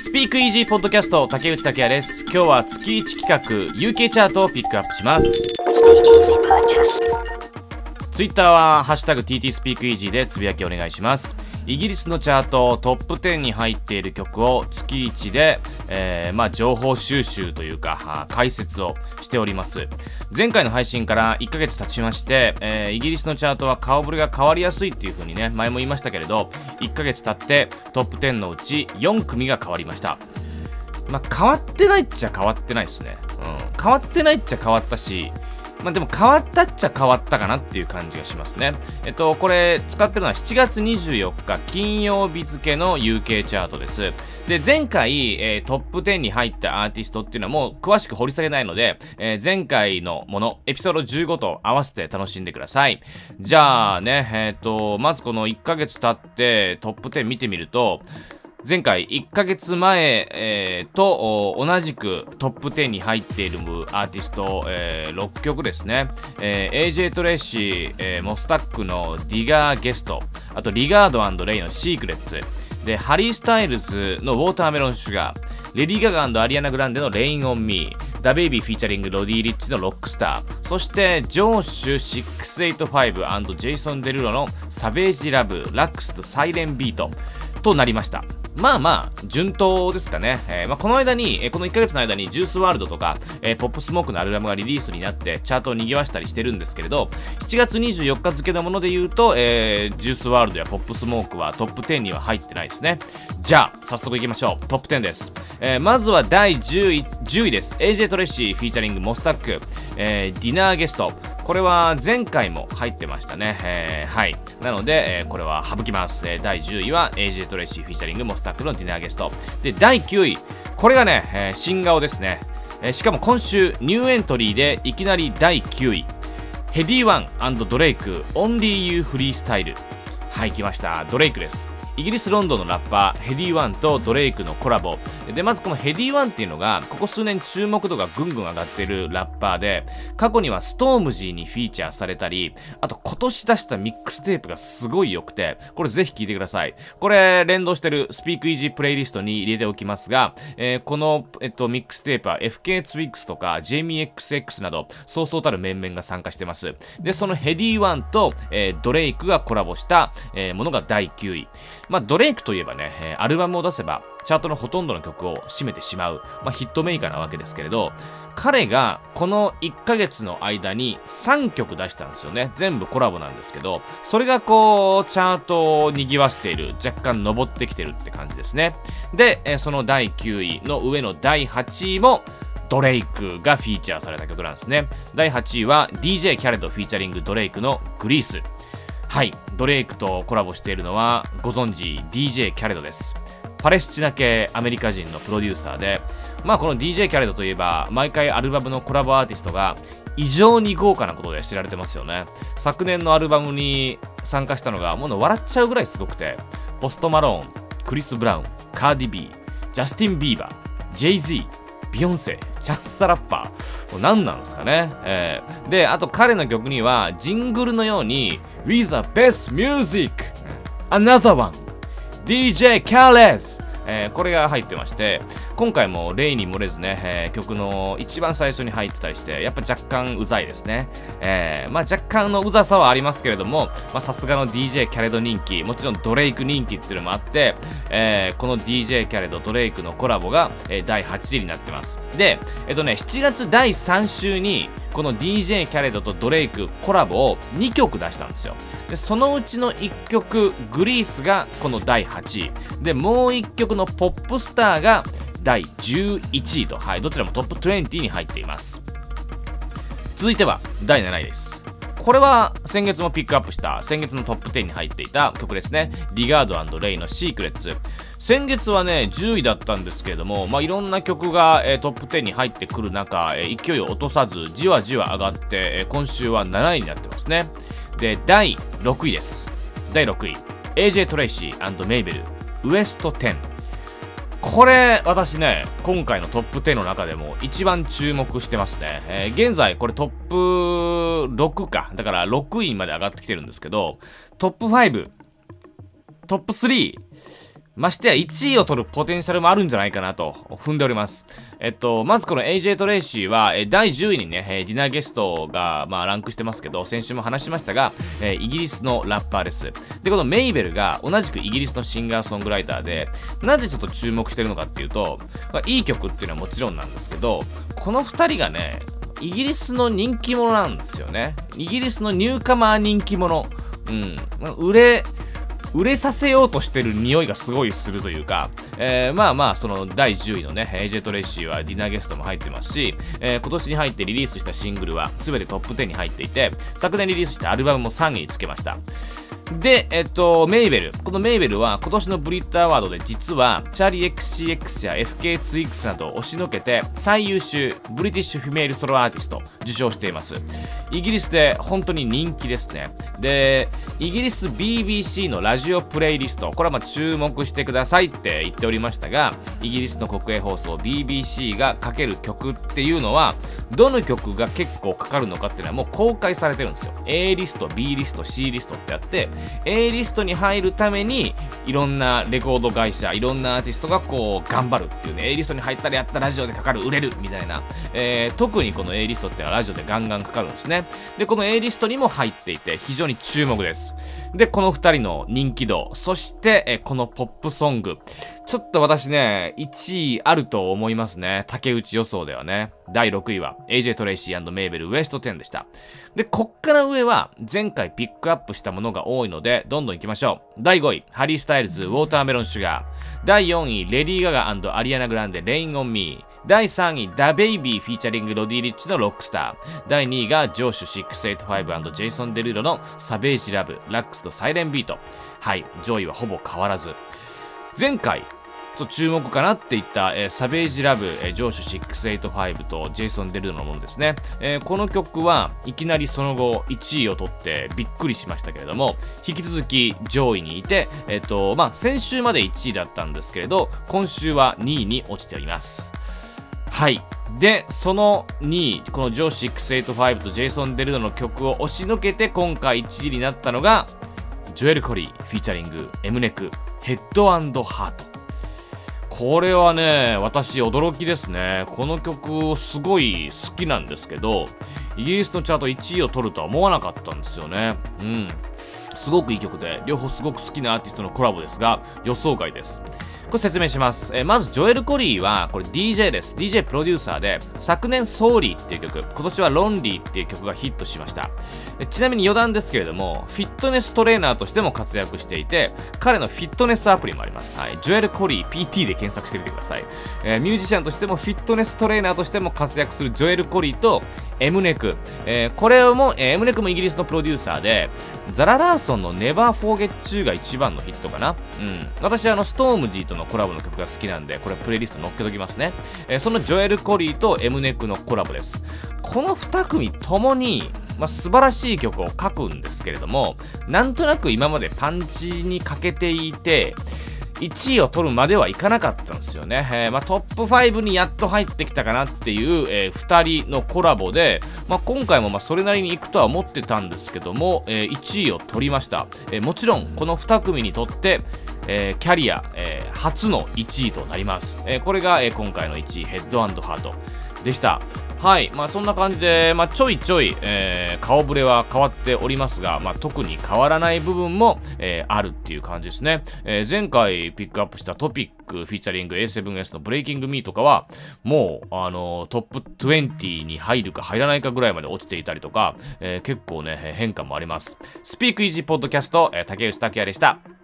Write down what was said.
スピークイージーポッドキャスト竹内拓也です。今日は月1企画 UK チャートをピックアップします。Twitter はハッシュタグ TT スピークイージーでつぶやきお願いしますイギリスのチャートトップ10に入っている曲を月1で、えー、まあ、情報収集というか解説をしております前回の配信から1ヶ月経ちまして、えー、イギリスのチャートは顔ぶれが変わりやすいっていう風にね前も言いましたけれど1ヶ月経ってトップ10のうち4組が変わりましたまあ、変わってないっちゃ変わってないですね。うん。変わってないっちゃ変わったし、まあ、でも変わったっちゃ変わったかなっていう感じがしますね。えっと、これ使ってるのは7月24日金曜日付の UK チャートです。で、前回、えー、トップ10に入ったアーティストっていうのはもう詳しく掘り下げないので、えー、前回のもの、エピソード15と合わせて楽しんでください。じゃあね、えっ、と、まずこの1ヶ月経ってトップ10見てみると、前回1ヶ月前、えー、と同じくトップ10に入っているアーティスト、えー、6曲ですね、えー、AJ Tracey、えー、 MoStack の Dinner Guest あと Regard Raye の Secrets。でハリー・スタイルズの Watermelon Sugar レディー・ガガアリアナ・グランデの Rain on Me DaBaby featuring Roddy Ricch のロックスターそして Jawsh 685 Jason Derulo の Savage Love Laxed Siren Beatとなりました。まあまあ、順当ですかね。えー、まあ、この間に、えー、この1ヶ月の間にジュースワールドとか、えー、ポップスモークのアルバムがリリースになって、チャートを賑わしたりしてるんですけれど、7月24日付のもので言うと、え、ジュースワールドやポップスモークはトップ10には入ってないですね。じゃあ、早速いきましょう。トップ10です。え、まずは第10位 ,10 位です。AJ トレイシーフィーチャリングモスタック、え、 Dinner Guest。これは前回も入ってましたね。えー、はい。なので、えー、これは省きます。えー、第10位は AJ トレイシーフィーチャリングモスタックの Dinner Guest。で、第9位。これがね、えー、新顔ですね。えー、しかも今週ニューエントリーでいきなり第9位。ヘディワンドレイク、 Only You Freestyle。はい、来ました。ドレイクです。イギリス・ロンドンのラッパーヘディ・ワンとドレイクのコラボ。でまずこのヘディ・ワンっていうのがここ数年注目度がぐんぐん上がってるラッパーで過去にはストームジーにフィーチャーされたりあと今年出したミックステープがすごい良くてこれぜひ聴いてください。これ連動してるスピークイージープレイリストに入れておきますが、えー、この、えっと、ミックステープは FK ツイックスとか JMXX などそうそうたる面々が参加してます。でそのヘディ・ワンと、えー、ドレイクがコラボした、えー、ものが第9位。まあ、ドレイクといえばね、アルバムを出せば、チャートのほとんどの曲を占めてしまう、まあ、ヒットメーカーなわけですけれど、彼がこの1ヶ月の間に3曲出したんですよね。全部コラボなんですけど、それがこう、チャートを賑わしている、若干登ってきてるって感じですね。で、え、その第9位の上の第8位も、ドレイクがフィーチャーされた曲なんですね。第8位は DJ キャレドフィーチャリングドレイクの Greece。はい、ドレイクとコラボしているのはご存知 DJ キャレドです。パレスチナ系アメリカ人のプロデューサーで、まあこの DJ キャレドといえば、毎回アルバムのコラボアーティストが異常に豪華なことで知られてますよね。昨年のアルバムに参加したのが、もう笑っちゃうぐらいすごくて、ポストマローン、クリス・ブラウン、カーディ・ビー、ジャスティン・ビーバー、ジェイ・ズビヨンセ、チャンス・ラッパー。何なんですかね、えー、で、あと彼の曲には、ジングルのように、With the best music! Another one! DJ Khaled! えー、これが入ってまして、今回も例に漏れずね、えー、曲の一番最初に入ってたりして、やっぱ若干うざいですね。えー、まあ若干のうざさはありますけれども、まあさすがの DJ キャレド人気、もちろんドレイク人気っていうのもあって、えー、この DJ キャレド、ドレイクのコラボが、えー、第8位になってます。で、えっとね、7月第3週に、この DJ キャレドとドレイクコラボを2曲出したんですよ。で、そのうちの1曲、グリースがこの第8位。で、もう1曲のポップスターが第11位と、はい、どちらもトップ20に入っています続いては第7位ですこれは先月もピックアップした先月のトップ10に入っていた曲ですね。リガードレイのシークレッツ。先月はね、10位だったんですけれども、まあ、いろんな曲が、えー、トップ10に入ってくる中、えー、勢いを落とさず、じわじわ上がって、えー、今週は7位になってますね。で、第6位です。第6位。AJ トレイシーメイベル、ウエスト10。これ、私ね、今回のトップ10の中でも一番注目してますね。えー、現在、これトップ6か。だから6位まで上がってきてるんですけど、トップ5、トップ3、ましてや1位を取るポテンシャルもあるんじゃないかなと踏んでおります。えっと、まずこの AJ トレイシーは、え第10位にね、え Dinner Guest が、まあ、ランクしてますけど、先週も話しましたが、えイギリスのラッパーです。で、このメイベルが同じくイギリスのシンガーソングライターで、なぜちょっと注目してるのかっていうと、まあ、いい曲っていうのはもちろんなんですけど、この2人がね、イギリスの人気者なんですよね。イギリスのニューカマー人気者。うん。売れ、売れさせようとしてる匂いがすごいするというか、えー、まあまあ、その第10位のね、AJ トレイシーは Dinner Guest も入ってますし、えー、今年に入ってリリースしたシングルは全てトップ10に入っていて、昨年リリースしたアルバムも3位につけました。で、えっと、メイベル。このメイベルは今年のブリットアワードで実は、チャーリー XCX や FK ツイックスなどを押しのけて最優秀 British Female Solo Artist 受賞しています。イギリスで本当に人気ですね。で、イギリス BBC のラジオプレイリスト、これはまあ注目してくださいって言っておりましたが、イギリスの国営放送 BBC がかける曲っていうのは、どの曲が結構かかるのかっていうのはもう公開されてるんですよ。A リスト、B リスト、C リストってあって、A リストに入るためにいろんなレコード会社いろんなアーティストがこう頑張るっていうね A リストに入ったらやったラジオでかかる売れるみたいな、えー、特にこの A リストってのはラジオでガンガンかかるんですね。でこの A リストにも入っていて非常に注目です。でこの2人の人気度そして、え、このポップソングちょっと私ね、1位あると思いますね。竹内予想ではね。第6位は AJ トレイシーメイベルウエスト10でした。で、こっから上は前回ピックアップしたものが多いので、どんどん行きましょう。第5位、ハリー・スタイルズ、ウォーターメロン・シュガー。第4位、レディー・ガガアリアナ・グランデ、 Rain on Me。第3位、ダ・ベイビーフィーチャリングロディ・リッチの Rockstar。第2位がジョーシュ685ジェイソン・デルーロの Savage Love、Laxed Siren Beat。はい、上位はほぼ変わらず。前回、注目かなっていった、えー、 Savage Love、えー、ジョーシュ685とジェイソン・デルーロのものですね、えー、この曲はいきなりその後1位を取ってびっくりしましたけれども引き続き上位にいて、えっ、ー、とまあ、先週まで1位だったんですけれど今週は2位に落ちておりますはいで、その2、このジョーシュ685とジェイソン・デルーロの曲を押しのけて今回1位になったのが、ジョエル・コリー、フィーチャリング、 MNEK、Head & Heart。これはね、私驚きですね。この曲をすごい好きなんですけど、イギリスのチャート1位を取るとは思わなかったんですよね。うん。すごくいい曲で、両方すごく好きなアーティストのコラボですが、予想外です。これ説明します。えー、まず、ジョエル・コリーは、これ DJ です。DJ プロデューサーで、昨年、ソーリーっていう曲、今年はロンリーっていう曲がヒットしました。ちなみに余談ですけれども、フィットネストレーナーとしても活躍していて、彼のフィットネスアプリもあります。はい。ジョエル・コリー PT で検索してみてください。えー、ミュージシャンとしてもフィットネストレーナーとしても活躍するジョエル・コリーと、エムネク。えー、これも、え、エムネクもイギリスのプロデューサーで、ザラ・ラーソンの Never Forget 2が一番のヒットかな。うん。私あの、ストームジーとのコラボの曲が好きなんで、これプレイリスト載っけときますね。えー、そのジョエル・コリーとエムネックのコラボです。この2組ともに、まあ、素晴らしい曲を書くんですけれども、なんとなく今までパンチに欠けていて、1位を取るまではいかなかったんですよね。えー、まあ、トップ5にやっと入ってきたかなっていう、えー、2人のコラボで、まあ、今回もまそれなりにいくとは思ってたんですけども、えー、1位を取りました。えもちろん、この2組にとって、えキャリア、え初の1位となります。えこれが、え今回の1位、ヘッドハートでした。はい、まあそんな感じで、まあちょいちょい、えー、顔ぶれは変わっておりますが、まあ特に変わらない部分も、えー、あるっていう感じですね。えー、前回ピックアップしたトピックフィーチャリング A7S のブレイキングミーとかは、もう、あのトップ20に入るか入らないかぐらいまで落ちていたりとか、え、結構ね、変化もあります。スピークイージーポッドキャスト、え、竹内拓也でした。